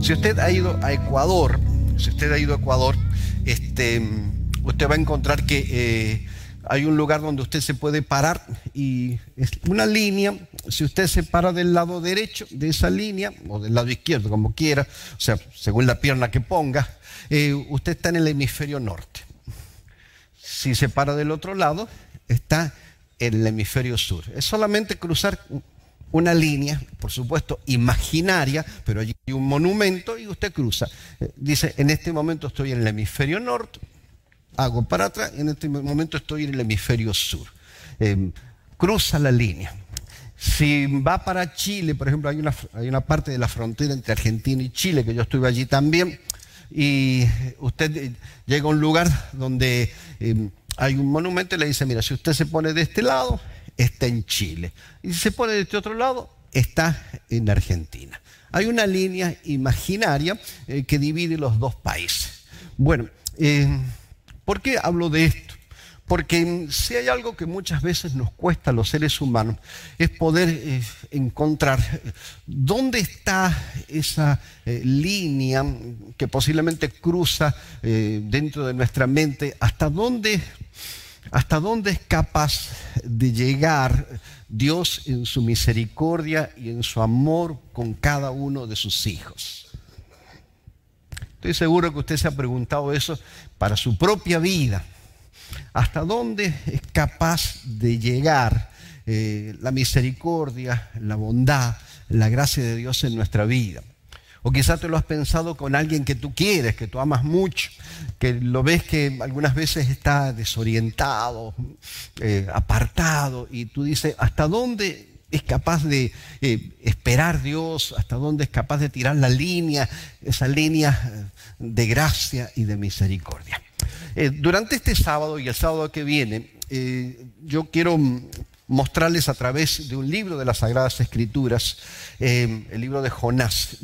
Si usted ha ido a Ecuador, si usted ha ido a Ecuador, este, usted va a encontrar que eh, hay un lugar donde usted se puede parar y es una línea, si usted se para del lado derecho de esa línea o del lado izquierdo, como quiera, o sea, según la pierna que ponga, eh, usted está en el hemisferio norte. Si se para del otro lado, está en el hemisferio sur. Es solamente cruzar una línea, por supuesto, imaginaria, pero allí hay un monumento y usted cruza. Eh, dice, en este momento estoy en el hemisferio norte, hago para atrás y en este momento estoy en el hemisferio sur. Em, cruza la línea. Si va para Chile, por ejemplo, hay una, hay una parte de la frontera entre Argentina y Chile, que yo estuve allí también, y usted eh, llega a un lugar donde em, hay un monumento y le dice, mira, si usted se pone de este lado, está en Chile. Y si se pone de este otro lado, está en Argentina. Hay una línea imaginaria eh, que divide los dos países. Bueno, eh, ¿por qué hablo de esto? Porque si hay algo que muchas veces nos cuesta a los seres humanos es poder eh, encontrar dónde está esa línea que posiblemente cruza dentro de nuestra mente, hasta dónde ¿Hasta dónde es capaz de llegar Dios en su misericordia y en su amor con cada uno de sus hijos? Estoy seguro que usted se ha preguntado eso para su propia vida. ¿Hasta dónde es capaz de llegar eh, la misericordia, la bondad, la gracia de Dios en nuestra vida? O quizás te lo has pensado con alguien que tú quieres, que tú amas mucho, que lo ves que algunas veces está desorientado, eh, apartado, y tú dices, ¿hasta dónde es capaz de eh, esperar Dios? ¿Hasta dónde es capaz de tirar la línea, esa línea eh, de gracia y de misericordia? durante este sábado y el sábado que viene, yo quiero mostrarles a través de un libro de las Sagradas Escrituras, el libro de Jonás,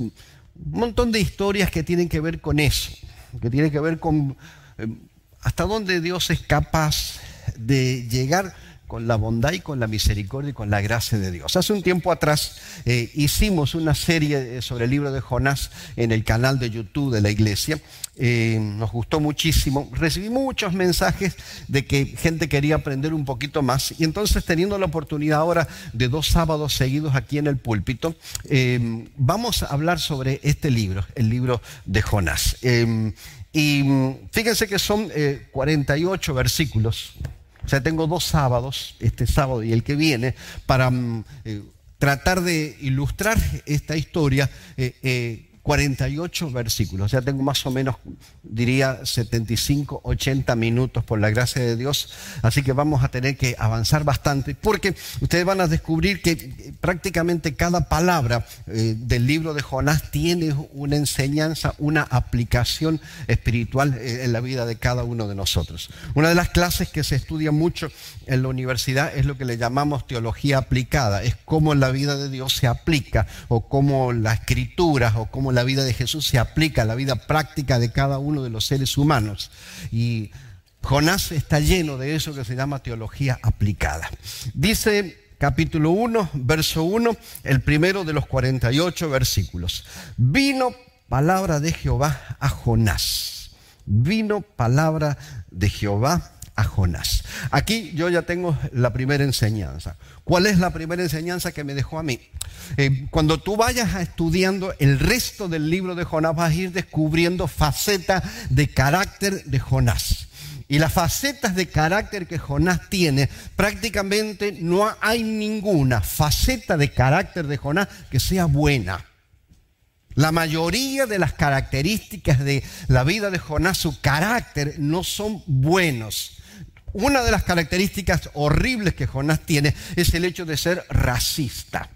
un montón de historias que tienen que ver con eso, que tienen que ver con eh, hasta dónde Dios es capaz de llegar con la bondad y con la misericordia y con la gracia de Dios. Hace un tiempo atrás eh, hicimos una serie eh, sobre el libro de Jonás en el canal de YouTube de la iglesia. Eh, nos gustó muchísimo. Recibí muchos mensajes de que gente quería aprender un poquito más. Y entonces teniendo la oportunidad ahora de dos sábados seguidos aquí en el púlpito, vamos a hablar sobre este libro, el libro de Jonás. y fíjense que son 48 versículos. O sea, tengo dos sábados, este sábado y el que viene, para mm, eh, tratar de ilustrar esta historia. Eh, eh, 48 versículos, sea, tengo más o menos, diría, 75, 80 minutos por la gracia de Dios, así que vamos a tener que avanzar bastante, porque ustedes van a descubrir que eh, prácticamente cada palabra eh, del libro de Jonás tiene una enseñanza, una aplicación espiritual eh, en la vida de cada uno de nosotros. Una de las clases que se estudia mucho en la universidad es lo que le llamamos teología aplicada, es cómo la vida de Dios se aplica, o cómo la escritura, o cómo la vida de Jesús se aplica a la vida práctica de cada uno de los seres humanos. Y Jonás está lleno de eso que se llama teología aplicada. Dice capítulo 1, verso 1, el primero de los 48 versículos. Vino palabra de Jehová a Jonás. Vino palabra de Jehová a Jonás. Aquí yo ya tengo la primera enseñanza. ¿Cuál es la primera enseñanza que me dejó a mí? Eh, cuando tú vayas estudiando el resto del libro de Jonás, vas a ir descubriendo facetas de carácter de Jonás. Y las facetas de carácter que Jonás tiene, prácticamente no hay ninguna faceta de carácter de Jonás que sea buena. La mayoría de las características de la vida de Jonás, su carácter, no son buenos. Una de las características horribles que Jonás tiene es el hecho de ser racista.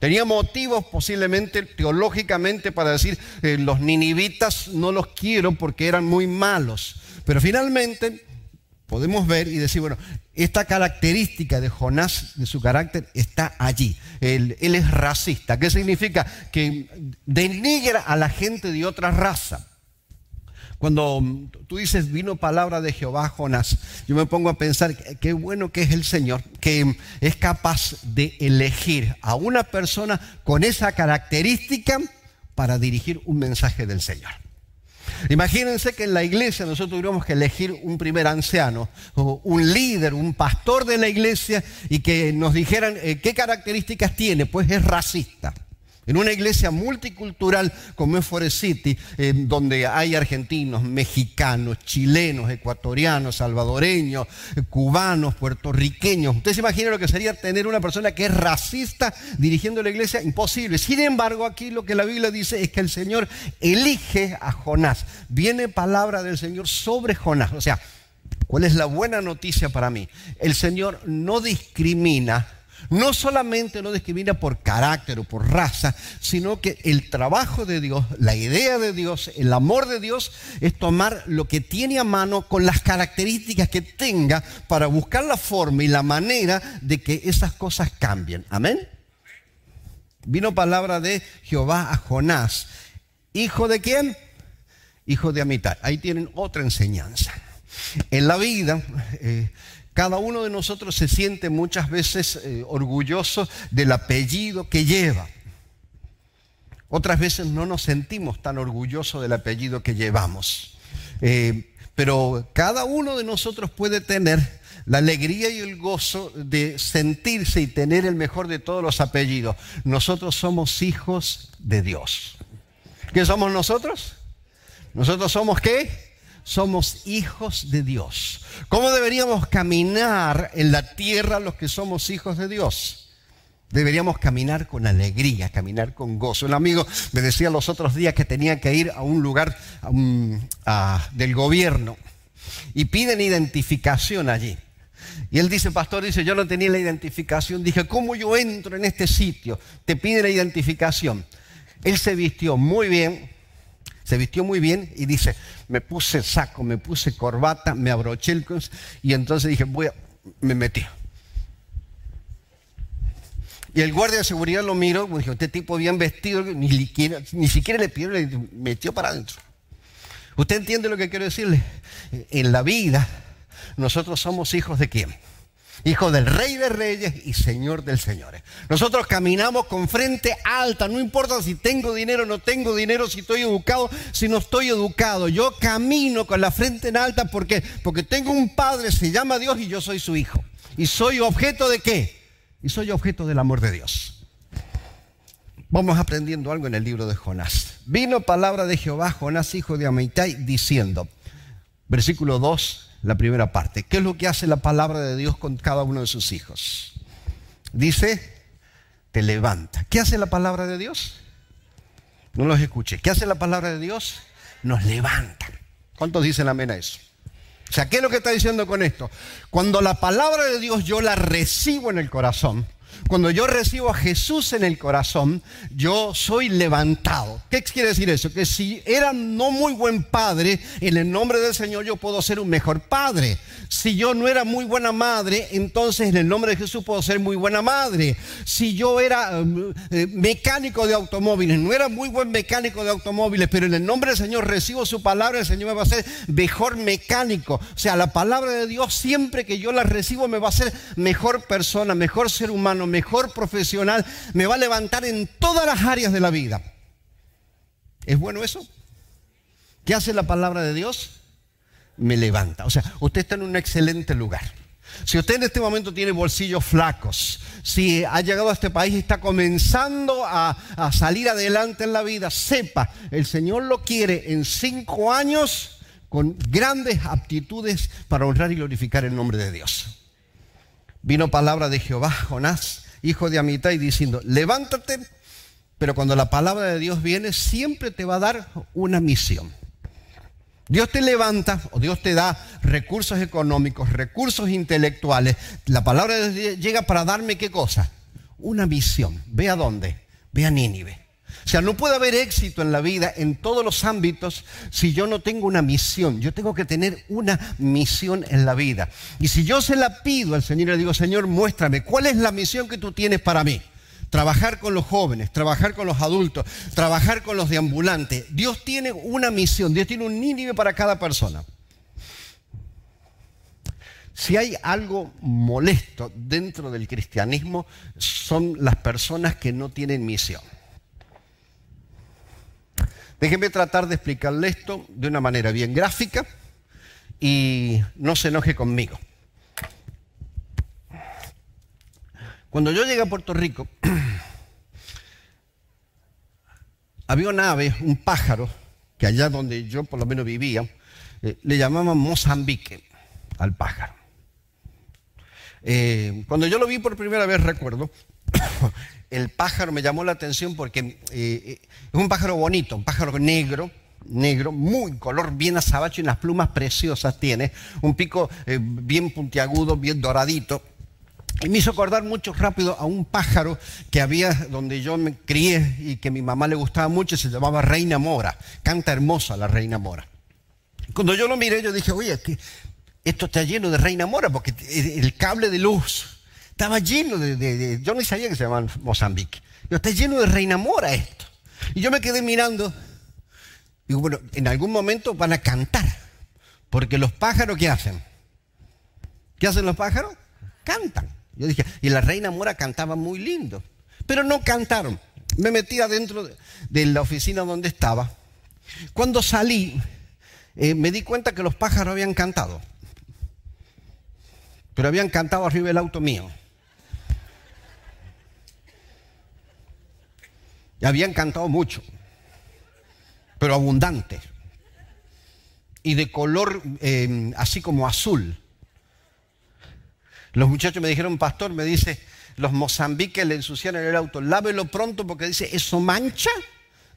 Tenía motivos posiblemente teológicamente para decir, eh, los ninivitas no los quiero porque eran muy malos. Pero finalmente podemos ver y decir, bueno, esta característica de Jonás, de su carácter, está allí. Él, él es racista. ¿Qué significa? Que denigra a la gente de otra raza. Cuando tú dices vino palabra de Jehová Jonás, yo me pongo a pensar qué bueno que es el Señor, que es capaz de elegir a una persona con esa característica para dirigir un mensaje del Señor. Imagínense que en la iglesia nosotros tuviéramos que elegir un primer anciano, un líder, un pastor de la iglesia, y que nos dijeran eh, qué características tiene, pues es racista. En una iglesia multicultural como es City, donde hay argentinos, mexicanos, chilenos, ecuatorianos, salvadoreños, cubanos, puertorriqueños. ¿Ustedes se imaginan lo que sería tener una persona que es racista dirigiendo la iglesia? Imposible. Sin embargo, aquí lo que la Biblia dice es que el Señor elige a Jonás. Viene palabra del Señor sobre Jonás. O sea, ¿cuál es la buena noticia para mí? El Señor no discrimina no solamente no discrimina por carácter o por raza, sino que el trabajo de Dios, la idea de Dios, el amor de Dios es tomar lo que tiene a mano con las características que tenga para buscar la forma y la manera de que esas cosas cambien. Amén. Vino palabra de Jehová a Jonás. ¿Hijo de quién? Hijo de Amitai. Ahí tienen otra enseñanza. En la vida, eh, cada uno de nosotros se siente muchas veces eh, orgulloso del apellido que lleva. Otras veces no nos sentimos tan orgullosos del apellido que llevamos. Eh, pero cada uno de nosotros puede tener la alegría y el gozo de sentirse y tener el mejor de todos los apellidos. Nosotros somos hijos de Dios. ¿Qué somos nosotros? Nosotros somos qué? Somos hijos de Dios. ¿Cómo deberíamos caminar en la tierra los que somos hijos de Dios? Deberíamos caminar con alegría, caminar con gozo. Un amigo me decía los otros días que tenía que ir a un lugar del gobierno y piden identificación allí. Y él dice, pastor, dice, yo no tenía la identificación. Dije, ¿cómo yo entro en este sitio? Te pide la identificación. Él se vistió muy bien, se vistió muy bien y dice, me puse saco, me puse corbata, me abroché el y entonces dije, voy a, me metí. Y el guardia de seguridad lo miró, dijo, este tipo bien vestido, ni, ni siquiera le pidió, le metió para adentro. ¿Usted entiende lo que quiero decirle? En la vida, nosotros somos hijos de quién? Hijo del rey de reyes y señor del señores. Nosotros caminamos con frente alta, no importa si tengo dinero o no tengo dinero, si estoy educado, si no estoy educado. Yo camino con la frente en alta porque, porque tengo un padre, se llama Dios y yo soy su hijo. ¿Y soy objeto de qué? Y soy objeto del amor de Dios. Vamos aprendiendo algo en el libro de Jonás. Vino palabra de Jehová, Jonás, hijo de Amitai, diciendo, versículo 2, la primera parte. ¿Qué es lo que hace la palabra de Dios con cada uno de sus hijos? Dice, te levanta. ¿Qué hace la palabra de Dios? No los escuché. ¿Qué hace la palabra de Dios? Nos levanta. ¿Cuántos dicen amén a eso? O sea, ¿qué es lo que está diciendo con esto? Cuando la palabra de Dios yo la recibo en el corazón, cuando yo recibo a Jesús en el corazón, yo soy levantado. ¿Qué quiere decir eso? Que si era no muy buen padre, en el nombre del Señor yo puedo ser un mejor padre. Si yo no era muy buena madre, entonces en el nombre de Jesús puedo ser muy buena madre. Si yo era um, eh, mecánico de automóviles, no era muy buen mecánico de automóviles, pero en el nombre del Señor recibo su palabra, el Señor me va a hacer mejor mecánico. O sea, la palabra de Dios siempre que yo la recibo me va a hacer mejor persona, mejor ser humano mejor profesional, me va a levantar en todas las áreas de la vida. ¿Es bueno eso? ¿Qué hace la palabra de Dios? Me levanta. O sea, usted está en un excelente lugar. Si usted en este momento tiene bolsillos flacos, si ha llegado a este país y está comenzando a, a, salir adelante en la vida, sepa, el Señor lo quiere en cinco años con grandes aptitudes para honrar y glorificar el nombre de Dios. Vino palabra de Jehová, Jonás, hijo de Amitai, diciendo, levántate, pero cuando la palabra de Dios viene, siempre te va a dar una misión. Dios te levanta o Dios te da recursos económicos, recursos intelectuales. La palabra de Dios llega para darme qué cosa? Una misión. ¿Ve a dónde? Ve a Nínive. O sea, no puede haber éxito en la vida en todos los ámbitos si yo no tengo una misión. Yo tengo que tener una misión en la vida. Y si yo se la pido al Señor le digo, Señor, muéstrame, ¿cuál es la misión que tú tienes para mí? Trabajar con los jóvenes, trabajar con los adultos, trabajar con los deambulantes. Dios tiene una misión, Dios tiene un Nínive para cada persona. Si hay algo molesto dentro del cristianismo, son las personas que no tienen misión. Déjeme tratar de explicarle esto de una manera bien gráfica y no se enoje conmigo. Cuando yo llegué a Puerto Rico, había una ave, un pájaro, que allá donde yo por lo menos vivía, eh, le llamaban Mozambique al pájaro. Eh, cuando yo lo vi por primera vez, recuerdo, el pájaro me llamó la atención porque eh, es un pájaro bonito, un pájaro negro, negro, muy color bien azabache y unas plumas preciosas tiene, un pico bien puntiagudo, bien doradito. Y me hizo acordar mucho rápido a un pájaro que había donde yo me crié y que a mi mamá le gustaba mucho, se llamaba Reina Mora. Canta hermosa la Reina Mora. Cuando yo lo miré, yo dije, oye, esto está lleno de Reina Mora, porque el cable de luz estaba lleno de... yo no sabía que se llamaba Mozambique. Yo, está lleno de Reina Mora esto. Y yo me quedé mirando. Digo, bueno, en algún momento van a cantar. Porque los pájaros, ¿qué hacen? ¿Qué hacen los pájaros? Cantan. Yo dije, y la reina Mora cantaba muy lindo, pero no cantaron. Me metí adentro de la oficina donde estaba. Cuando salí, eh, me di cuenta que los pájaros habían cantado, pero habían cantado arriba del auto mío. Habían cantado mucho, pero abundante. Y de color eh, así como azul. Los muchachos me dijeron, pastor, me dice, los mozambiques le ensuciaron el auto, lávelo pronto porque dice, eso mancha,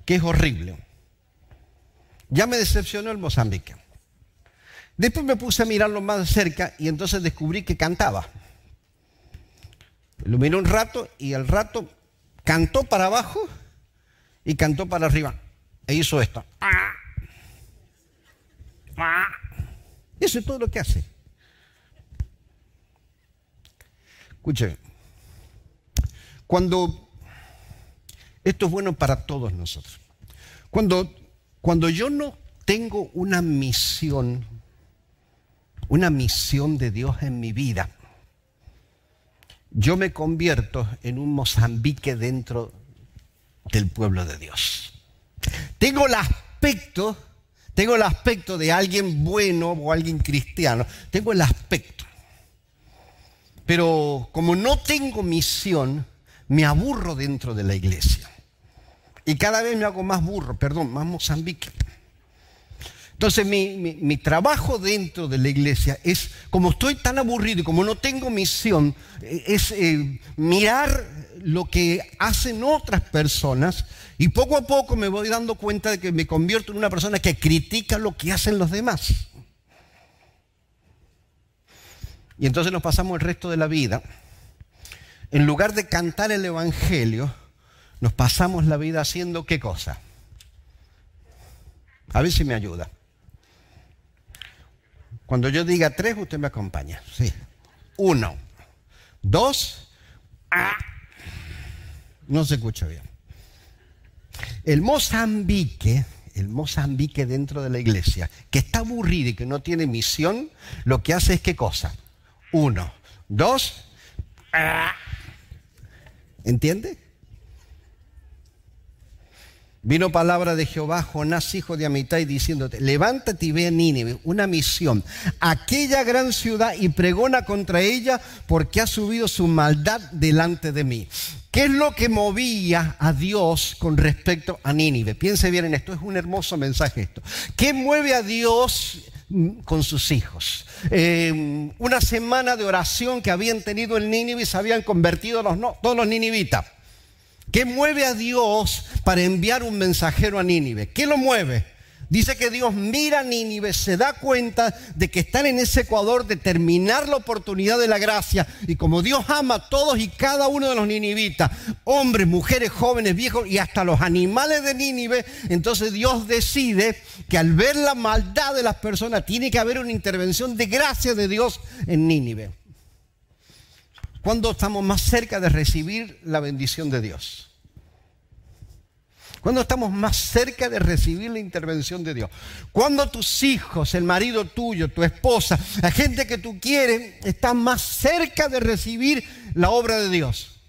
que es horrible. Ya me decepcionó el Mozambique. Después me puse a mirarlo más cerca y entonces descubrí que cantaba. Lo miré un rato y al rato cantó para abajo y cantó para arriba. E hizo esto. Eso es todo lo que hace. Escuche, cuando, esto es bueno para todos nosotros, cuando, cuando yo no tengo una misión, una misión de Dios en mi vida, yo me convierto en un Mozambique dentro del pueblo de Dios. Tengo el aspecto, tengo el aspecto de alguien bueno o alguien cristiano, tengo el aspecto. Pero como no tengo misión, me aburro dentro de la iglesia. Y cada vez me hago más burro, perdón, más Mozambique. Entonces mi, trabajo dentro de la iglesia es, como estoy tan aburrido y como no tengo misión, eh, es eh, mirar lo que hacen otras personas y poco a poco me voy dando cuenta de que me convierto en una persona que critica lo que hacen los demás. Y entonces nos pasamos el resto de la vida. En lugar de cantar el Evangelio, nos pasamos la vida haciendo qué cosa. A ver si me ayuda. Cuando yo diga tres, usted me acompaña. Sí. Uno. Dos. Ah. No se escucha bien. El Mozambique, el Mozambique dentro de la iglesia, que está aburrido y que no tiene misión, lo que hace es qué cosa uno. Dos. ¿Entiende? Vino palabra de Jehová, Jonás, hijo de Amitai, diciéndote, levántate y ve a Nínive, una misión, aquella gran ciudad y pregona contra ella porque ha subido su maldad delante de mí. ¿Qué es lo que movía a Dios con respecto a Nínive? Piense bien en esto, es un hermoso mensaje esto. ¿Qué mueve a Dios con sus hijos. Eh, una semana de oración que habían tenido en Nínive y se habían convertido los, todos los ninivitas. ¿Qué mueve a Dios para enviar un mensajero a Nínive? ¿Qué lo mueve? Dice que Dios mira a Nínive, se da cuenta de que están en ese Ecuador de terminar la oportunidad de la gracia. Y como Dios ama a todos y cada uno de los ninivitas, hombres, mujeres, jóvenes, viejos y hasta los animales de Nínive, entonces Dios decide que al ver la maldad de las personas tiene que haber una intervención de gracia de Dios en Nínive. ¿Cuándo estamos más cerca de recibir la bendición de Dios? Cuando estamos más cerca de recibir la intervención de Dios. Cuando tus hijos, el marido tuyo, tu esposa, la gente que tú quieres, están más cerca de recibir la obra de Dios.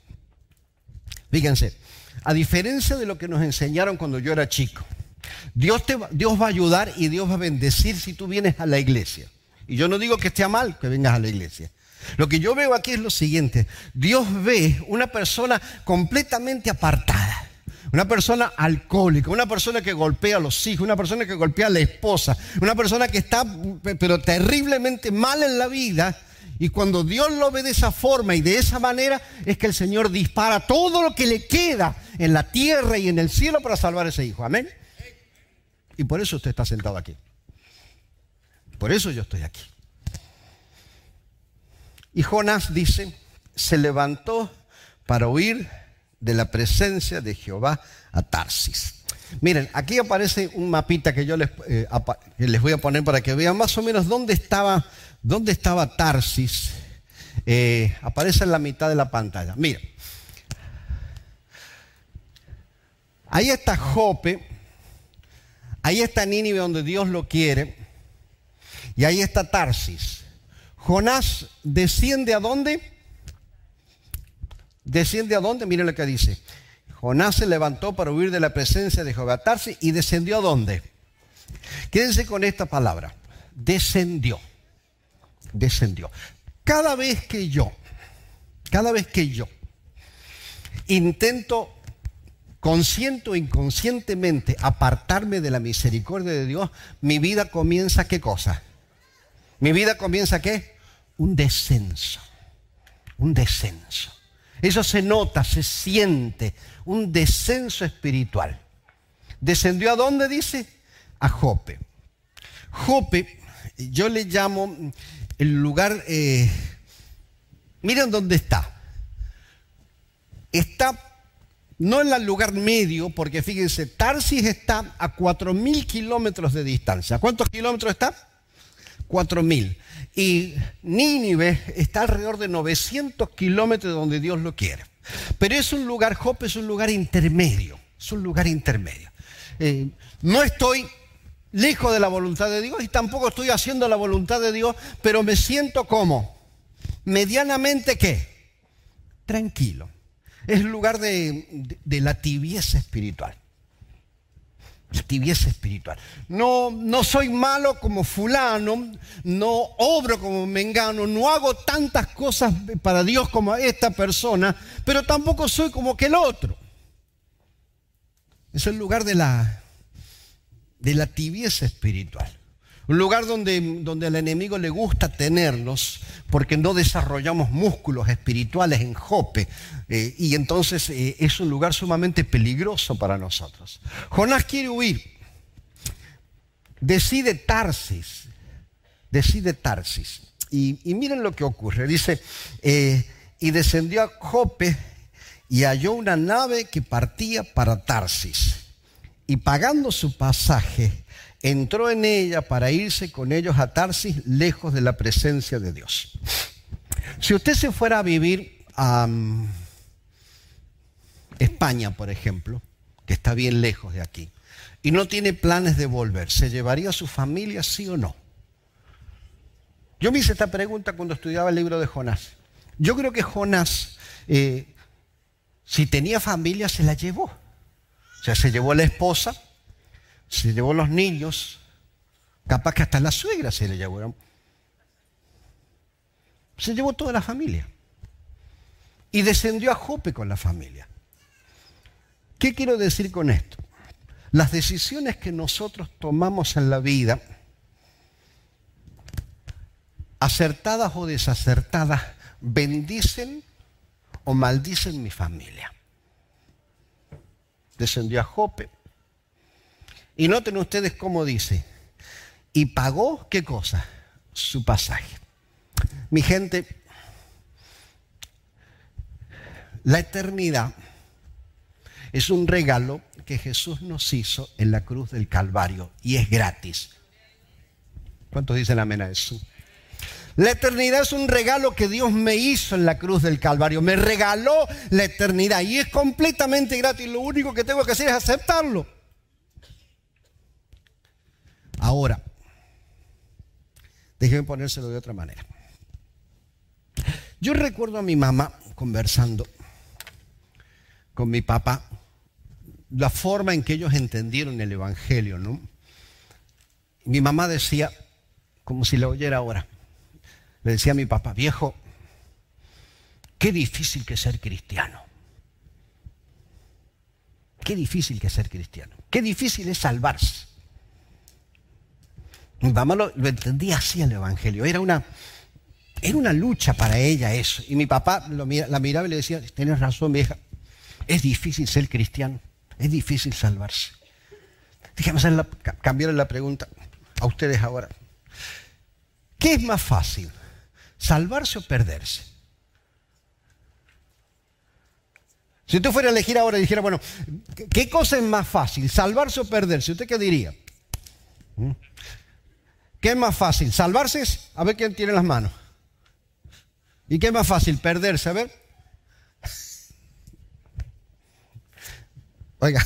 Fíjense, a diferencia de lo que nos enseñaron cuando yo era chico, Dios, te, Dios va a ayudar y Dios va a bendecir si tú vienes a la iglesia. Y yo no digo que esté mal que vengas a la iglesia. Lo que yo veo aquí es lo siguiente. Dios ve una persona completamente apartada. Una persona alcohólica, una persona que golpea a los hijos, una persona que golpea a la esposa, una persona que está pero terriblemente mal en la vida. Y cuando Dios lo ve de esa forma y de esa manera, es que el Señor dispara todo lo que le queda en la tierra y en el cielo para salvar a ese hijo. Amén. Y por eso usted está sentado aquí. Por eso yo estoy aquí. Y Jonás dice, se levantó para huir de la presencia de Jehová a Tarsis. Miren, aquí aparece un mapita que yo les, eh, voy a poner para que vean más o menos dónde estaba, dónde estaba Tarsis. Eh, aparece en la mitad de la pantalla. Miren, ahí está Jope, ahí está Nínive donde Dios lo quiere, y ahí está Tarsis. Jonás desciende a dónde? ¿Desciende a dónde? Miren lo que dice. Jonás se levantó para huir de la presencia de Jehová y descendió a dónde? Quédense con esta palabra. Descendió. Descendió. Cada vez que yo, cada vez que yo intento consciente o inconscientemente apartarme de la misericordia de Dios, mi vida comienza qué cosa? Mi vida comienza qué? Un descenso. Un descenso. Eso se nota, se siente, un descenso espiritual. ¿Descendió a dónde dice? A Jope. Jope, yo le llamo el lugar, eh, miren dónde está. Está no en el lugar medio, porque fíjense, Tarsis está a 4.000 kilómetros de distancia. ¿Cuántos kilómetros está? 4.000. Y Nínive está alrededor de 900 kilómetros de donde Dios lo quiere. Pero es un lugar, Jope es un lugar intermedio, es un lugar intermedio. Eh, no estoy lejos de la voluntad de Dios y tampoco estoy haciendo la voluntad de Dios, pero me siento como medianamente qué? Tranquilo. Es el lugar de la tibieza espiritual tibieza espiritual. No, no soy malo como fulano, no obro como mengano, no hago tantas cosas para Dios como esta persona, pero tampoco soy como que el otro. Es el lugar de la, de la tibieza espiritual. Un lugar donde, donde al enemigo le gusta tenernos porque no desarrollamos músculos espirituales en Jope. Eh, y entonces eh, es un lugar sumamente peligroso para nosotros. Jonás quiere huir. Decide Tarsis. Decide Tarsis. Y, miren lo que ocurre. Dice, eh, y descendió a Jope y halló una nave que partía para Tarsis. Y pagando su pasaje, entró en ella para irse con ellos a Tarsis, lejos de la presencia de Dios. Si usted se fuera a vivir a mm, España, por ejemplo, que está bien lejos de aquí, y no tiene planes de volver, ¿se llevaría a su familia, sí o no? Yo me hice esta pregunta cuando estudiaba el libro de Jonás. Yo creo que Jonás, eh, si tenía familia, se la llevó. O sea, se llevó a la esposa, se llevó los niños, capaz que hasta la suegra se le llevaron. Se llevó toda la familia. Y descendió a Jope con la familia. ¿Qué quiero decir con esto? Las decisiones que nosotros tomamos en la vida, acertadas o desacertadas, bendicen o maldicen mi familia. Descendió a Jope, y noten ustedes cómo dice, y pagó qué cosa? Su pasaje. Mi gente, la eternidad es un regalo que Jesús nos hizo en la cruz del Calvario y es gratis. ¿Cuántos dicen amén a eso? La eternidad es un regalo que Dios me hizo en la cruz del Calvario. Me regaló la eternidad y es completamente gratis. Lo único que tengo que hacer es aceptarlo. Ahora, déjeme ponérselo de otra manera. Yo recuerdo a mi mamá conversando con mi papá la forma en que ellos entendieron el Evangelio, ¿no? Mi mamá decía, como si lo oyera ahora, le decía a mi papá, viejo, qué difícil que ser cristiano. Qué difícil que ser cristiano. Qué difícil es salvarse. Mi mamá lo, entendía así el Evangelio. Era una, era una lucha para ella eso. Y mi papá la miraba y le decía, tienes razón, vieja. Es difícil ser cristiano. Es difícil salvarse. Déjame cambiar la pregunta a ustedes ahora. ¿Qué es más fácil? ¿Salvarse o perderse? Si usted fuera a elegir ahora y dijera, bueno, ¿qué cosa es más fácil? ¿Salvarse o perderse? ¿Usted qué diría? ¿Qué es más fácil? ¿Salvarse? A ver quién tiene las manos. ¿Y qué es más fácil? Perderse. A ver. Oiga.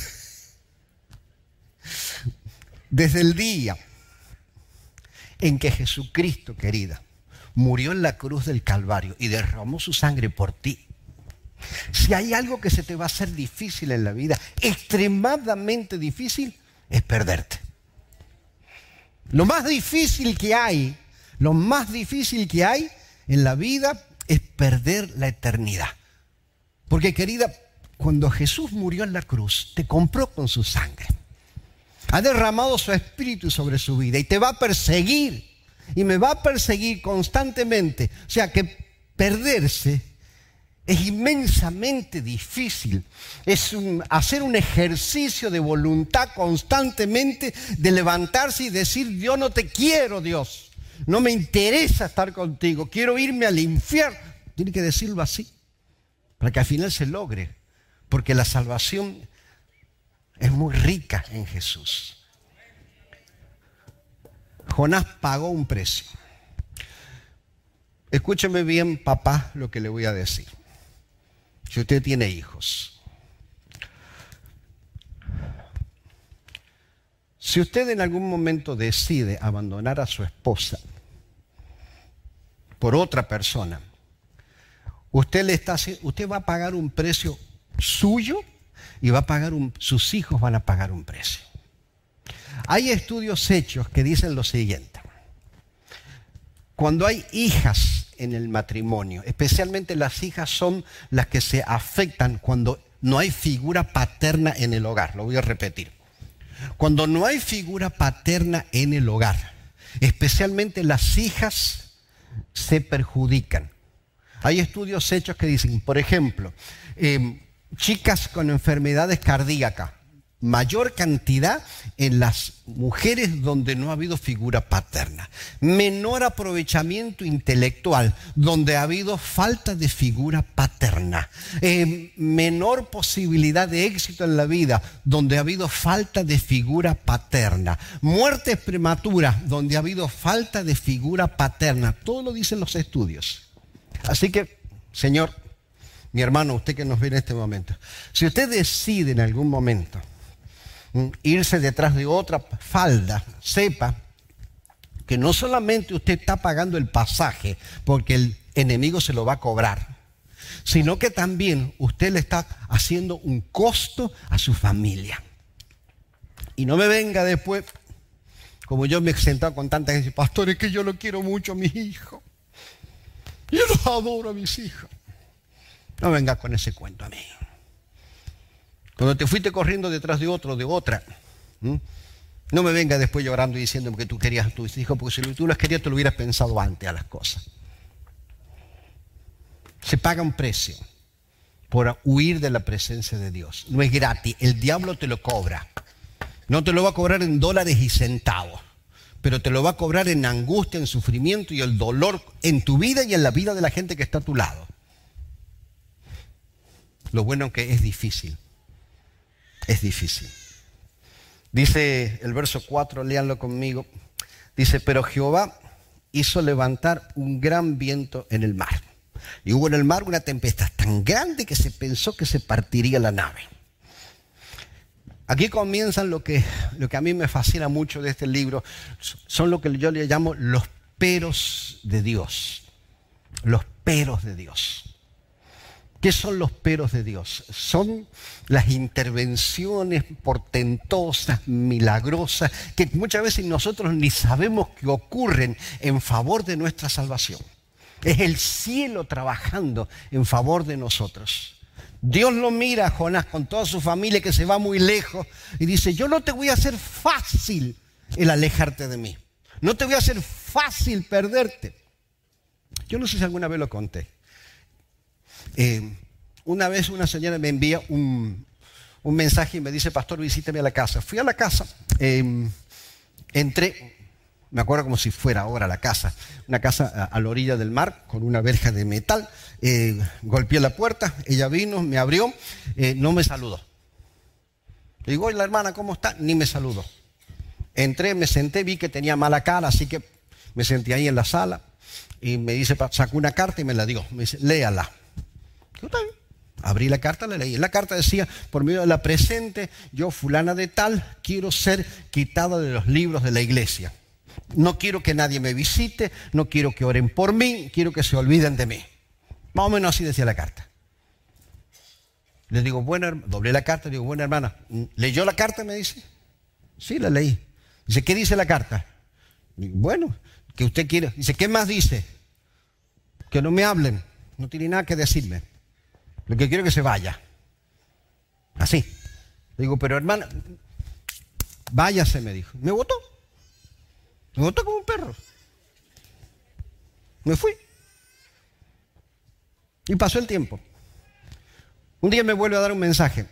Desde el día en que Jesucristo, querida, murió en la cruz del Calvario y derramó su sangre por ti. Si hay algo que se te va a hacer difícil en la vida, extremadamente difícil, es perderte. Lo más difícil que hay, lo más difícil que hay en la vida es perder la eternidad. Porque querida, cuando Jesús murió en la cruz, te compró con su sangre ha derramado su espíritu sobre su vida y te va a perseguir y me va a perseguir constantemente. O sea que perderse es inmensamente difícil. Es hacer un ejercicio de voluntad constantemente de levantarse y decir, yo no te quiero, Dios. No me interesa estar contigo. Quiero irme al infierno. Tiene que decirlo así. Para que al final se logre. Porque la salvación es muy rica en Jesús. Jonás pagó un precio. Escúcheme bien, papá, lo que le voy a decir. Si usted tiene hijos. Si usted en algún momento decide abandonar a su esposa por otra persona, usted, le está, usted va a pagar un precio suyo y va a pagar sus hijos van a pagar un precio. Hay estudios hechos que dicen lo siguiente. Cuando hay hijas en el matrimonio, especialmente las hijas son las que se afectan cuando no hay figura paterna en el hogar. Lo voy a repetir. Cuando no hay figura paterna en el hogar, especialmente las hijas se perjudican. Hay estudios hechos que dicen, por ejemplo, eh, chicas con enfermedades cardíacas, mayor cantidad en las mujeres donde no ha habido figura paterna, menor aprovechamiento intelectual donde ha habido falta de figura paterna, eh, menor posibilidad de éxito en la vida donde ha habido falta de figura paterna, muertes prematuras donde ha habido falta de figura paterna, todo lo dicen los estudios. Así que, Señor, mi hermano, usted que nos ve en este momento, si usted decide en algún momento irse detrás de otra falda, sepa que no solamente usted está pagando el pasaje porque el enemigo se lo va a cobrar, sino que también usted le está haciendo un costo a su familia. Y no me venga después, como yo me he sentado con tanta gente, pastores, que yo lo quiero mucho a mis hijos. Yo los adoro a mis hijos. No vengas con ese cuento a mí. Cuando te fuiste corriendo detrás de otro, de otra, no me vengas después llorando y diciendo que tú querías a tus hijos, porque si tú las querías te lo hubieras pensado antes a las cosas. Se paga un precio por huir de la presencia de Dios. No es gratis, el diablo te lo cobra. No te lo va a cobrar en dólares y centavos, pero te lo va a cobrar en angustia, en sufrimiento y el dolor en tu vida y en la vida de la gente que está a tu lado. Lo bueno que es difícil. Es difícil. Dice el verso 4, léanlo conmigo. Dice, pero Jehová hizo levantar un gran viento en el mar. Y hubo en el mar una tempestad tan grande que se pensó que se partiría la nave. Aquí comienzan lo que, lo que a mí me fascina mucho de este libro. Son lo que yo le llamo los peros de Dios. Los peros de Dios. ¿Qué son los peros de Dios? Son las intervenciones portentosas, milagrosas, que muchas veces nosotros ni sabemos que ocurren en favor de nuestra salvación. Es el cielo trabajando en favor de nosotros. Dios lo mira a Jonás con toda su familia que se va muy lejos y dice, yo no te voy a hacer fácil el alejarte de mí. No te voy a hacer fácil perderte. Yo no sé si alguna vez lo conté. Eh, una vez una señora me envía un, mensaje y me dice, pastor, visíteme a la casa. Fui a la casa, em, entré, me acuerdo como si fuera ahora la casa, una casa a, la orilla del mar con una verja de metal. Eh, golpeé la puerta, ella vino, me abrió, eh, no me saludó. Le digo, la hermana, ¿cómo está? Ni me saludó. Entré, me senté, vi que tenía mala cara, así que me senté ahí en la sala y me dice, sacó una carta y me la dio. Me dice, léala. Abrí la carta, la leí. La carta decía, por medio de la presente, yo fulana de tal, quiero ser quitada de los libros de la iglesia. No quiero que nadie me visite, no quiero que oren por mí, quiero que se olviden de mí. Más o menos así decía la carta. Le digo, buena, doblé la carta, le digo, buena hermana, ¿leyó la carta? Me dice. Sí, la leí. Dice, ¿qué dice la carta? Bueno, que usted quiere. Dice, ¿qué más dice? Que no me hablen, no tiene nada que decirme. Lo que quiero es que se vaya. Así. Digo, pero hermana, váyase, me dijo. Me votó. Me votó como un perro. Me fui. Y pasó el tiempo. Un día me vuelve a dar un mensaje.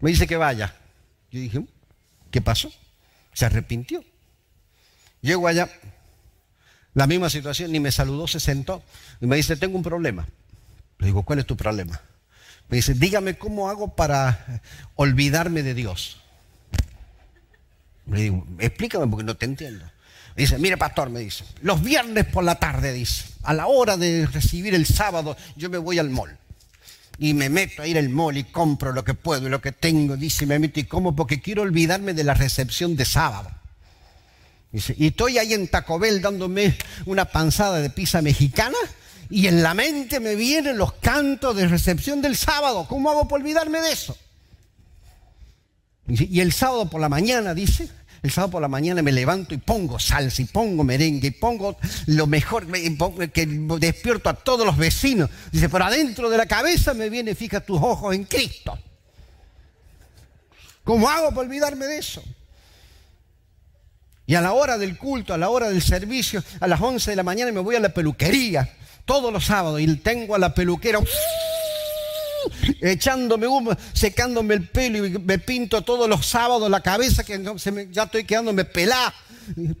Me dice que vaya. Yo dije, ¿qué pasó? Se arrepintió. Llego allá, la misma situación, ni me saludó, se sentó y me dice, tengo un problema. Le digo, ¿cuál es tu problema? Me dice, dígame cómo hago para olvidarme de Dios. Le digo, explícame porque no te entiendo. dice, mire pastor, me dice, los viernes por la tarde, dice, a la hora de recibir el sábado, yo me voy al mall. Y me meto a ir al mall y compro lo que puedo y lo que tengo, dice, me meto y como porque quiero olvidarme de la recepción de sábado. Dice, y estoy ahí en Taco Bell dándome una panzada de pizza mexicana y en la mente me vienen los cantos de recepción del sábado. ¿Cómo hago para olvidarme de eso? Y el sábado por la mañana, dice, el sábado por la mañana me levanto y pongo salsa y pongo merengue y pongo lo mejor, que despierto a todos los vecinos. Dice, por adentro de la cabeza me viene, fija tus ojos en Cristo. ¿Cómo hago para olvidarme de eso? Y a la hora del culto, a la hora del servicio, a las 11 de la mañana me voy a la peluquería todos los sábados y tengo a la peluquera echándome humo, secándome el pelo y me pinto todos los sábados la cabeza que ya estoy quedándome pelada.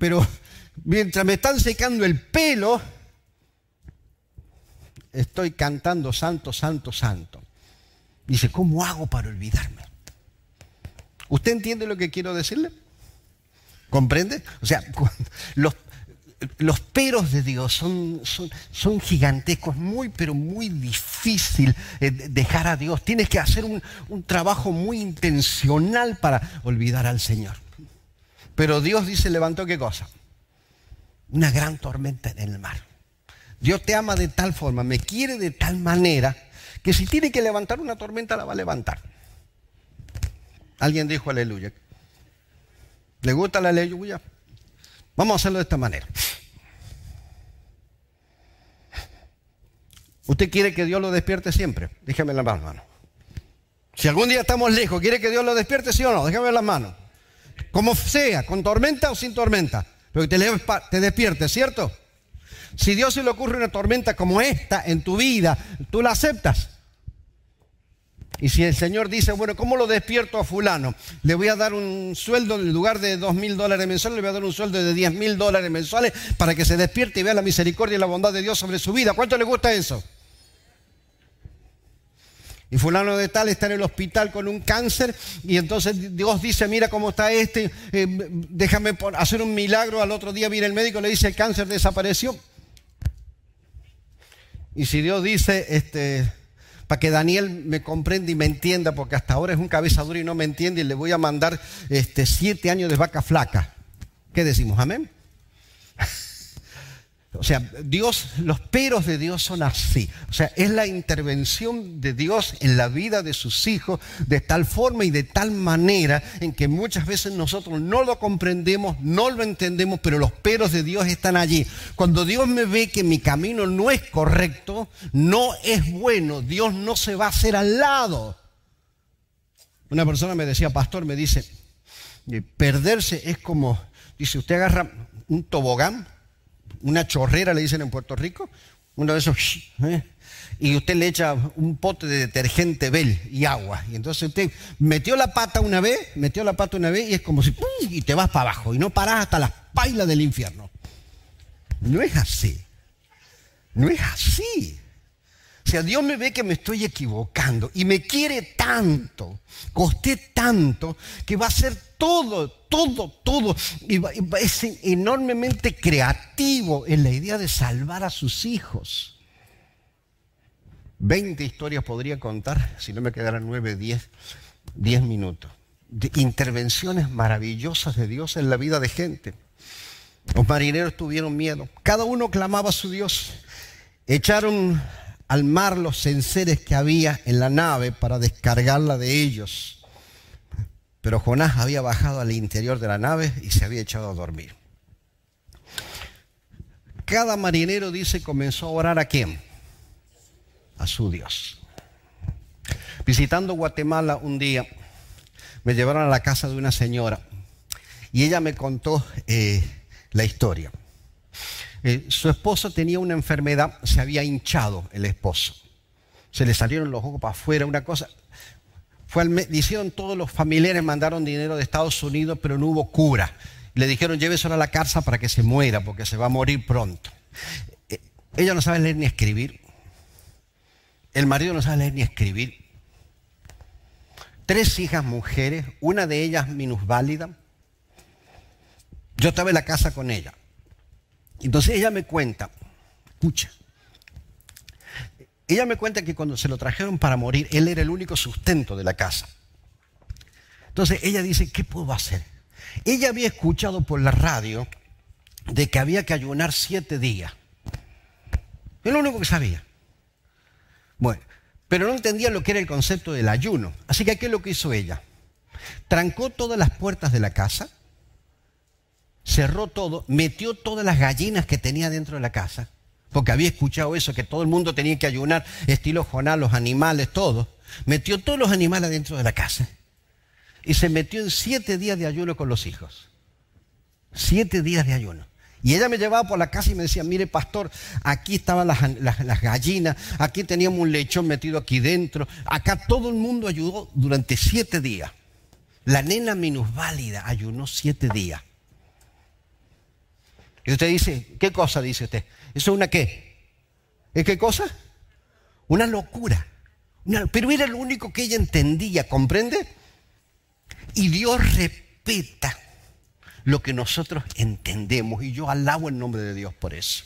Pero mientras me están secando el pelo, estoy cantando santo, santo, santo. Dice, ¿cómo hago para olvidarme? ¿Usted entiende lo que quiero decirle? ¿Comprende? O sea, los, los peros de Dios son, son, gigantescos, muy, pero muy difícil eh, dejar a Dios. Tienes que hacer un, un trabajo muy intencional para olvidar al Señor. Pero Dios dice, levantó qué cosa? Una gran tormenta en el mar. Dios te ama de tal forma, me quiere de tal manera, que si tiene que levantar una tormenta, la va a levantar. Alguien dijo aleluya. ¿Le gusta la aleluya? Vamos a hacerlo de esta manera. ¿Usted quiere que Dios lo despierte siempre? Déjame las manos. Si algún día estamos lejos, ¿quiere que Dios lo despierte, sí o no? Déjame las manos. Como sea, con tormenta o sin tormenta. Pero que te, te despierte, ¿cierto? Si Dios se le ocurre una tormenta como esta en tu vida, ¿tú la aceptas? Y si el Señor dice, bueno, ¿cómo lo despierto a fulano? Le voy a dar un sueldo, en lugar de dos mil dólares mensuales, le voy a dar un sueldo de diez mil dólares mensuales para que se despierte y vea la misericordia y la bondad de Dios sobre su vida. ¿Cuánto le gusta eso? Y fulano de tal está en el hospital con un cáncer y entonces Dios dice, mira cómo está este, eh, déjame hacer un milagro. Al otro día viene el médico y le dice, el cáncer desapareció. Y si Dios dice, este, para que Daniel me comprenda y me entienda, porque hasta ahora es un cabeza duro y no me entiende, y le voy a mandar este, siete años de vaca flaca. ¿Qué decimos? Amén. O sea, Dios, los peros de Dios son así. O sea, es la intervención de Dios en la vida de sus hijos de tal forma y de tal manera en que muchas veces nosotros no lo comprendemos, no lo entendemos, pero los peros de Dios están allí. Cuando Dios me ve que mi camino no es correcto, no es bueno, Dios no se va a hacer al lado. Una persona me decía, pastor, me dice, eh, perderse es como, dice, usted agarra un tobogán una chorrera, le dicen en Puerto Rico, uno de esos, y usted le echa un pote de detergente Bel y agua. Y entonces usted metió la pata una vez, metió la pata una vez y es como si, y te vas para abajo y no parás hasta las pailas del infierno. No es así. No es así. Dios me ve que me estoy equivocando y me quiere tanto, costé tanto, que va a ser todo, todo, todo. Y es enormemente creativo en la idea de salvar a sus hijos. Veinte historias podría contar, si no me quedaran nueve, diez, diez minutos. De intervenciones maravillosas de Dios en la vida de gente. Los marineros tuvieron miedo. Cada uno clamaba a su Dios. Echaron al mar los enseres que había en la nave para descargarla de ellos. Pero Jonás había bajado al interior de la nave y se había echado a dormir. Cada marinero dice comenzó a orar a quién? A su Dios. Visitando Guatemala un día, me llevaron a la casa de una señora y ella me contó eh, la historia. Eh, su esposo tenía una enfermedad, se había hinchado el esposo. Se le salieron los ojos para afuera, una cosa. Fue todos los familiares, mandaron dinero de Estados Unidos, pero no hubo cura. Le dijeron, lléveselo a la cárcel para que se muera, porque se va a morir pronto. Eh, ella no sabe leer ni escribir. El marido no sabe leer ni escribir. Tres hijas mujeres, una de ellas minusválida. Yo estaba en la casa con ella. Entonces ella me cuenta, escucha, ella me cuenta que cuando se lo trajeron para morir, él era el único sustento de la casa. Entonces ella dice, ¿qué puedo hacer? Ella había escuchado por la radio de que había que ayunar siete días. Es lo único que sabía. Bueno, pero no entendía lo que era el concepto del ayuno. Así que, ¿qué es lo que hizo ella? Trancó todas las puertas de la casa, cerró todo, metió todas las gallinas que tenía dentro de la casa, porque había escuchado eso, que todo el mundo tenía que ayunar, estilo Jonás, los animales, todo. Metió todos los animales dentro de la casa y se metió en siete días de ayuno con los hijos. Siete días de ayuno. Y ella me llevaba por la casa y me decía, mire pastor, aquí estaban las, las, gallinas, aquí teníamos un lechón metido aquí dentro, acá todo el mundo ayudó durante siete días. La nena minusválida ayunó siete días. Y usted dice, ¿qué cosa dice usted? ¿Eso es una qué? ¿Es qué cosa? Una locura. pero era lo único que ella entendía, ¿comprende? Y Dios respeta lo que nosotros entendemos. Y yo alabo el nombre de Dios por eso.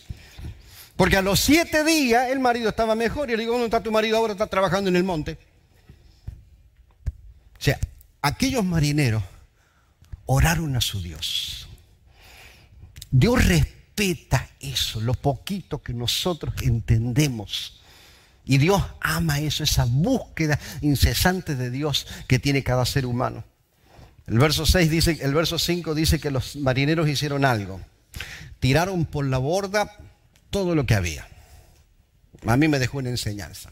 Porque a los siete días el marido estaba mejor. Y le digo, ¿dónde está tu marido ahora? Está trabajando en el monte. O sea, aquellos marineros oraron a su Dios. Dios respeta eso, lo poquito que nosotros entendemos. Y Dios ama eso, esa búsqueda incesante de Dios que tiene cada ser humano. El verso 6 dice, el verso 5 dice que los marineros hicieron algo. Tiraron por la borda todo lo que había. A mí me dejó una enseñanza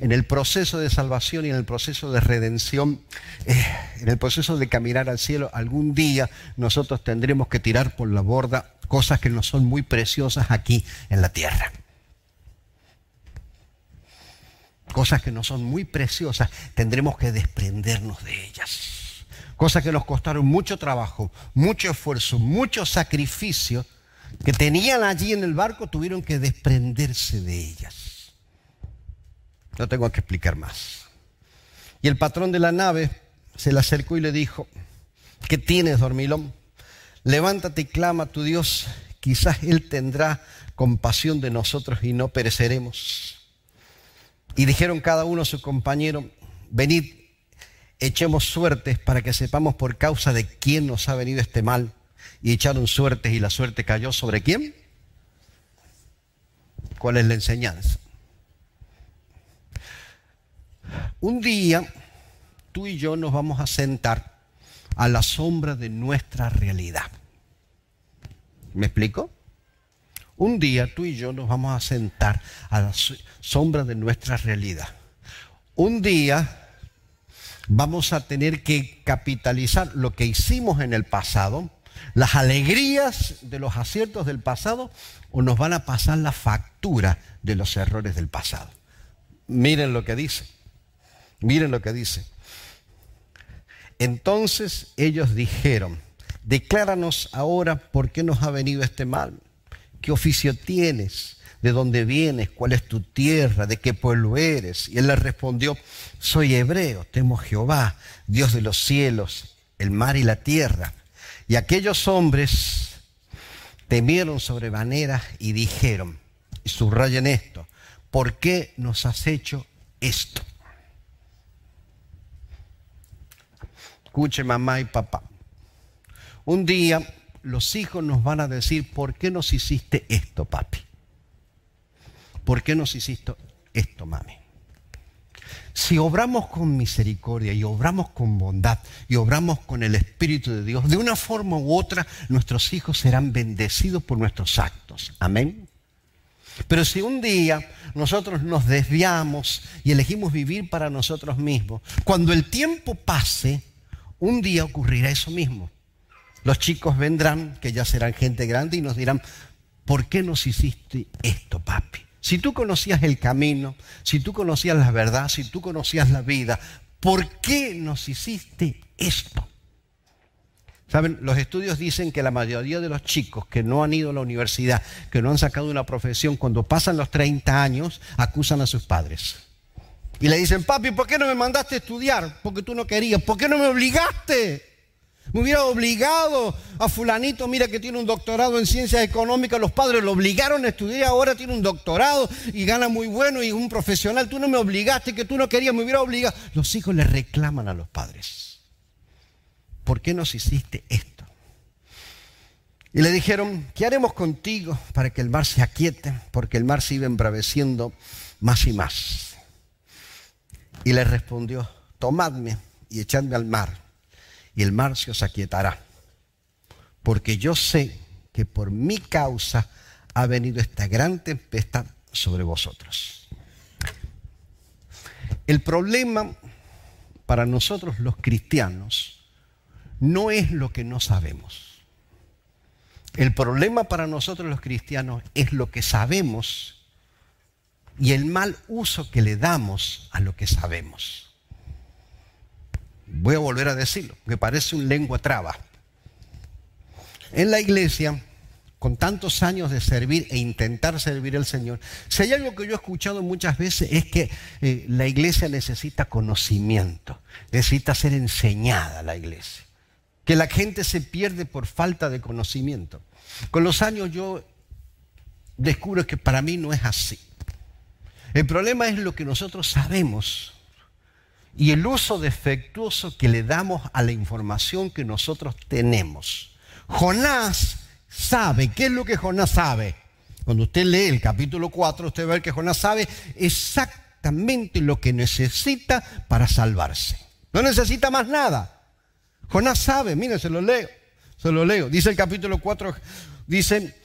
en el proceso de salvación y en el proceso de redención, eh, en el proceso de caminar al cielo, algún día nosotros tendremos que tirar por la borda cosas que no son muy preciosas aquí en la tierra. Cosas que no son muy preciosas, tendremos que desprendernos de ellas. Cosas que nos costaron mucho trabajo, mucho esfuerzo, mucho sacrificio, que tenían allí en el barco, tuvieron que desprenderse de ellas. No tengo que explicar más. Y el patrón de la nave se le acercó y le dijo, ¿qué tienes, dormilón? Levántate y clama a tu Dios, quizás Él tendrá compasión de nosotros y no pereceremos. Y dijeron cada uno a su compañero, venid, echemos suertes para que sepamos por causa de quién nos ha venido este mal. Y echaron suertes y la suerte cayó sobre quién? cuál es la enseñanza. Un día tú y yo nos vamos a sentar a la sombra de nuestra realidad. ¿Me explico? Un día tú y yo nos vamos a sentar a la sombra de nuestra realidad. Un día vamos a tener que capitalizar lo que hicimos en el pasado, las alegrías de los aciertos del pasado, o nos van a pasar la factura de los errores del pasado. Miren lo que dice. Miren lo que dice. Entonces ellos dijeron, decláranos ahora por qué nos ha venido este mal. ¿Qué oficio tienes? ¿De dónde vienes? ¿Cuál es tu tierra? ¿De qué pueblo eres? Y él le respondió, soy hebreo, temo Jehová, Dios de los cielos, el mar y la tierra. Y aquellos hombres temieron sobremanera y dijeron, y subrayen esto, ¿por qué nos has hecho esto? Escuche mamá y papá. Un día los hijos nos van a decir, ¿por qué nos hiciste esto, papi? ¿Por qué nos hiciste esto, mami? Si obramos con misericordia y obramos con bondad y obramos con el Espíritu de Dios, de una forma u otra nuestros hijos serán bendecidos por nuestros actos. Amén. Pero si un día nosotros nos desviamos y elegimos vivir para nosotros mismos, cuando el tiempo pase, un día ocurrirá eso mismo. Los chicos vendrán, que ya serán gente grande, y nos dirán, ¿por qué nos hiciste esto, papi? Si tú conocías el camino, si tú conocías la verdad, si tú conocías la vida, ¿por qué nos hiciste esto? Saben, los estudios dicen que la mayoría de los chicos que no han ido a la universidad, que no han sacado una profesión, cuando pasan los 30 años, acusan a sus padres. Y le dicen, papi, ¿por qué no me mandaste a estudiar? Porque tú no querías. ¿Por qué no me obligaste? Me hubiera obligado a fulanito, mira que tiene un doctorado en ciencias económicas, los padres lo obligaron a estudiar, ahora tiene un doctorado y gana muy bueno y un profesional, tú no me obligaste, que tú no querías, me hubiera obligado. Los hijos le reclaman a los padres, ¿por qué nos hiciste esto? Y le dijeron, ¿qué haremos contigo para que el mar se aquiete? Porque el mar se iba embraveciendo más y más. Y le respondió, tomadme y echadme al mar y el mar se os aquietará. Porque yo sé que por mi causa ha venido esta gran tempestad sobre vosotros. El problema para nosotros los cristianos no es lo que no sabemos. El problema para nosotros los cristianos es lo que sabemos y el mal uso que le damos a lo que sabemos. Voy a volver a decirlo, que parece un lengua traba. En la iglesia, con tantos años de servir e intentar servir al Señor, si hay algo que yo he escuchado muchas veces es que eh, la iglesia necesita conocimiento, necesita ser enseñada la iglesia, que la gente se pierde por falta de conocimiento. Con los años yo descubro que para mí no es así. El problema es lo que nosotros sabemos y el uso defectuoso que le damos a la información que nosotros tenemos. Jonás sabe, ¿qué es lo que Jonás sabe? Cuando usted lee el capítulo 4, usted ve que Jonás sabe exactamente lo que necesita para salvarse. No necesita más nada. Jonás sabe, mire, se lo leo, se lo leo. Dice el capítulo 4, dice,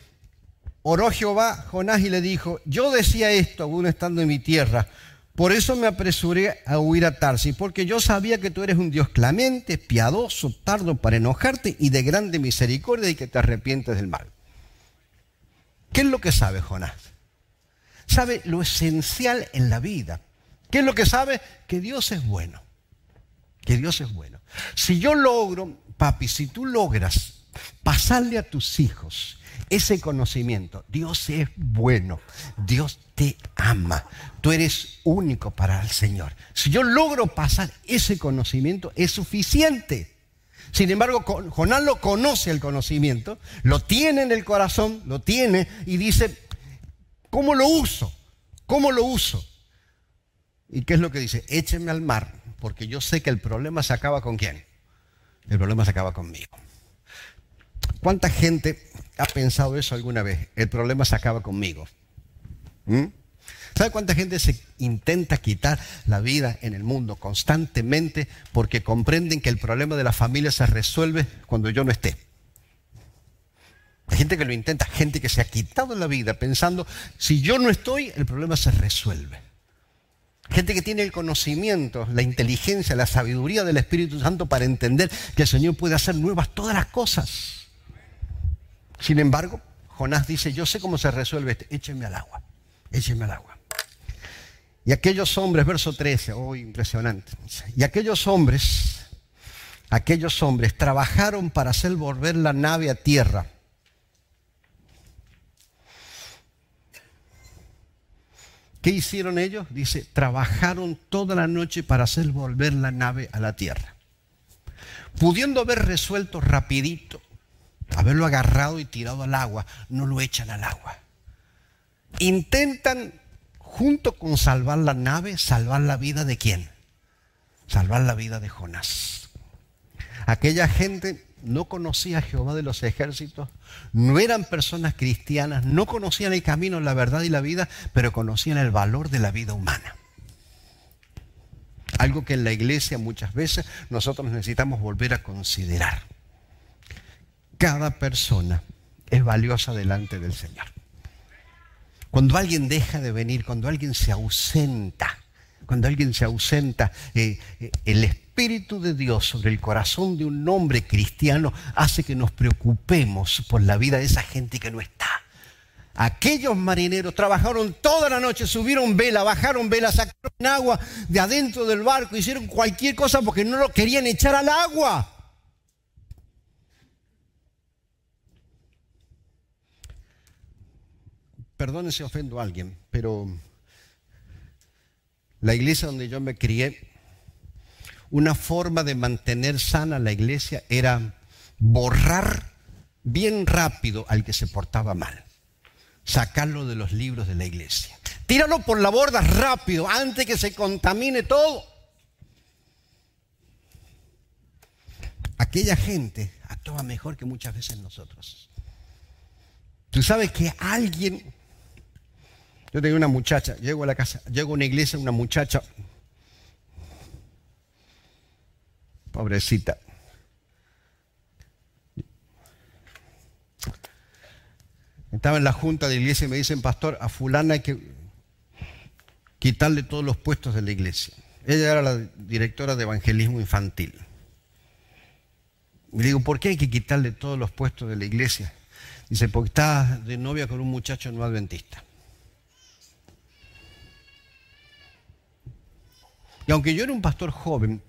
oró Jehová Jonás y le dijo, yo decía esto aún estando en mi tierra, por eso me apresuré a huir a Tarsis, porque yo sabía que tú eres un Dios clemente, piadoso, tardo para enojarte y de grande misericordia y que te arrepientes del mal. ¿Qué es lo que sabe Jonás? Sabe lo esencial en la vida. ¿Qué es lo que sabe? Que Dios es bueno. Que Dios es bueno. Si yo logro, papi, si tú logras pasarle a tus hijos ese conocimiento. Dios es bueno, Dios te ama, tú eres único para el Señor. Si yo logro pasar ese conocimiento, es suficiente. Sin embargo, Jonás lo conoce el conocimiento, lo tiene en el corazón, lo tiene y dice, ¿cómo lo uso? ¿Cómo lo uso? ¿Y qué es lo que dice? Écheme al mar, porque yo sé que el problema se acaba con quién. El problema se acaba conmigo. ¿Cuánta gente ha pensado eso alguna vez? El problema se acaba conmigo. ¿Mm? ¿Sabe cuánta gente se intenta quitar la vida en el mundo constantemente porque comprenden que el problema de la familia se resuelve cuando yo no esté? Hay gente que lo intenta, gente que se ha quitado la vida pensando, si yo no estoy, el problema se resuelve. Gente que tiene el conocimiento, la inteligencia, la sabiduría del Espíritu Santo para entender que el Señor puede hacer nuevas todas las cosas. Sin embargo, Jonás dice, yo sé cómo se resuelve esto, échenme al agua, échenme al agua. Y aquellos hombres, verso 13, oh, impresionante. Y aquellos hombres, aquellos hombres trabajaron para hacer volver la nave a tierra ¿Qué hicieron ellos? Dice, trabajaron toda la noche para hacer volver la nave a la tierra. Pudiendo haber resuelto rapidito, haberlo agarrado y tirado al agua, no lo echan al agua. Intentan, junto con salvar la nave, salvar la vida de quién? Salvar la vida de Jonás. Aquella gente no conocía a Jehová de los ejércitos, no eran personas cristianas, no conocían el camino, la verdad y la vida, pero conocían el valor de la vida humana. Algo que en la iglesia muchas veces nosotros necesitamos volver a considerar. Cada persona es valiosa delante del Señor. Cuando alguien deja de venir, cuando alguien se ausenta, cuando alguien se ausenta, eh, eh, el Espíritu de Dios sobre el corazón de un hombre cristiano hace que nos preocupemos por la vida de esa gente que no está. Aquellos marineros trabajaron toda la noche, subieron vela, bajaron vela, sacaron agua de adentro del barco, hicieron cualquier cosa porque no lo querían echar al agua. Perdone si ofendo a alguien, pero la iglesia donde yo me crié, una forma de mantener sana la iglesia era borrar bien rápido al que se portaba mal. Sacarlo de los libros de la iglesia. Tíralo por la borda rápido antes que se contamine todo. Aquella gente actúa mejor que muchas veces nosotros. Tú sabes que alguien yo tenía una muchacha, llego a la casa, llego a una iglesia, una muchacha, pobrecita. Estaba en la junta de iglesia y me dicen, pastor, a fulana hay que quitarle todos los puestos de la iglesia. Ella era la directora de evangelismo infantil. Y digo, ¿por qué hay que quitarle todos los puestos de la iglesia? Dice, porque está de novia con un muchacho no adventista. Y aunque yo era un pastor joven,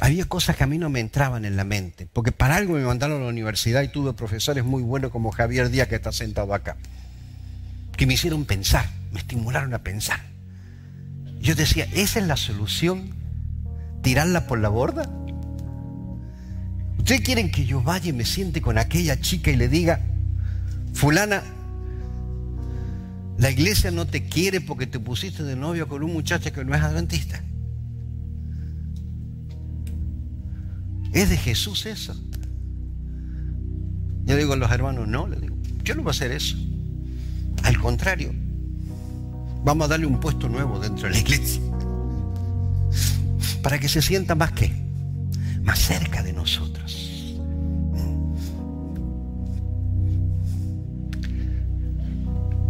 había cosas que a mí no me entraban en la mente, porque para algo me mandaron a la universidad y tuve profesores muy buenos como Javier Díaz que está sentado acá, que me hicieron pensar, me estimularon a pensar. Yo decía, ¿esa es la solución? ¿Tirarla por la borda? ¿Ustedes quieren que yo vaya y me siente con aquella chica y le diga, fulana, la iglesia no te quiere porque te pusiste de novio con un muchacho que no es adventista? ¿Es de Jesús eso? Yo digo a los hermanos, no, le digo, yo no voy a hacer eso. Al contrario, vamos a darle un puesto nuevo dentro de la iglesia. Para que se sienta más que, más cerca de nosotros.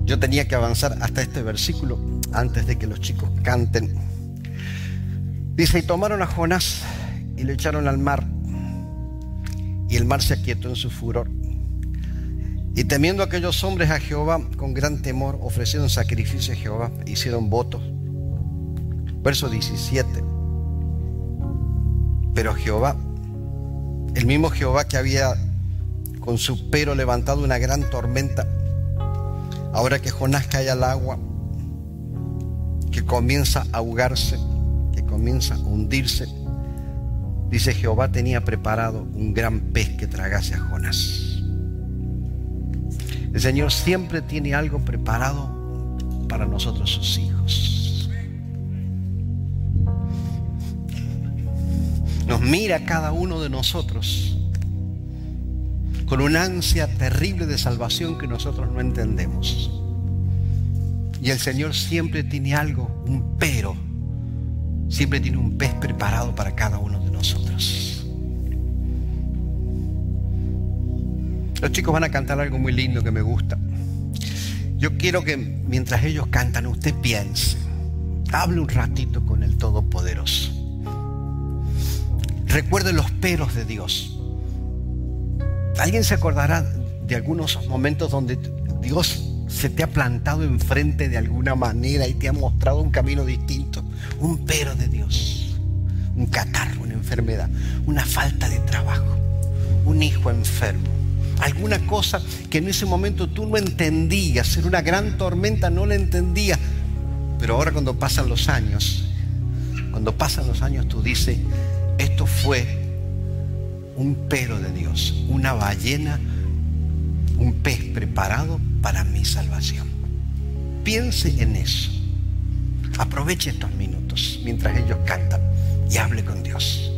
Yo tenía que avanzar hasta este versículo antes de que los chicos canten. Dice, y tomaron a Jonás y lo echaron al mar. Y el mar se aquietó en su furor. Y temiendo aquellos hombres a Jehová con gran temor, ofrecieron sacrificio a Jehová, hicieron votos. Verso 17. Pero Jehová, el mismo Jehová que había con su pero levantado una gran tormenta, ahora que Jonás cae al agua, que comienza a ahogarse, que comienza a hundirse, Dice Jehová tenía preparado un gran pez que tragase a Jonás. El Señor siempre tiene algo preparado para nosotros sus hijos. Nos mira cada uno de nosotros con una ansia terrible de salvación que nosotros no entendemos. Y el Señor siempre tiene algo, un pero. Siempre tiene un pez preparado para cada uno de nosotros. Los chicos van a cantar algo muy lindo que me gusta. Yo quiero que mientras ellos cantan usted piense, hable un ratito con el Todopoderoso. Recuerde los peros de Dios. ¿Alguien se acordará de algunos momentos donde Dios se te ha plantado enfrente de alguna manera y te ha mostrado un camino distinto. Un pero de Dios, un catarro, enfermedad, una falta de trabajo, un hijo enfermo, alguna cosa que en ese momento tú no entendías, era una gran tormenta, no la entendías. Pero ahora cuando pasan los años, cuando pasan los años tú dices, esto fue un pero de Dios, una ballena, un pez preparado para mi salvación. Piense en eso. Aproveche estos minutos mientras ellos cantan y hable con Dios.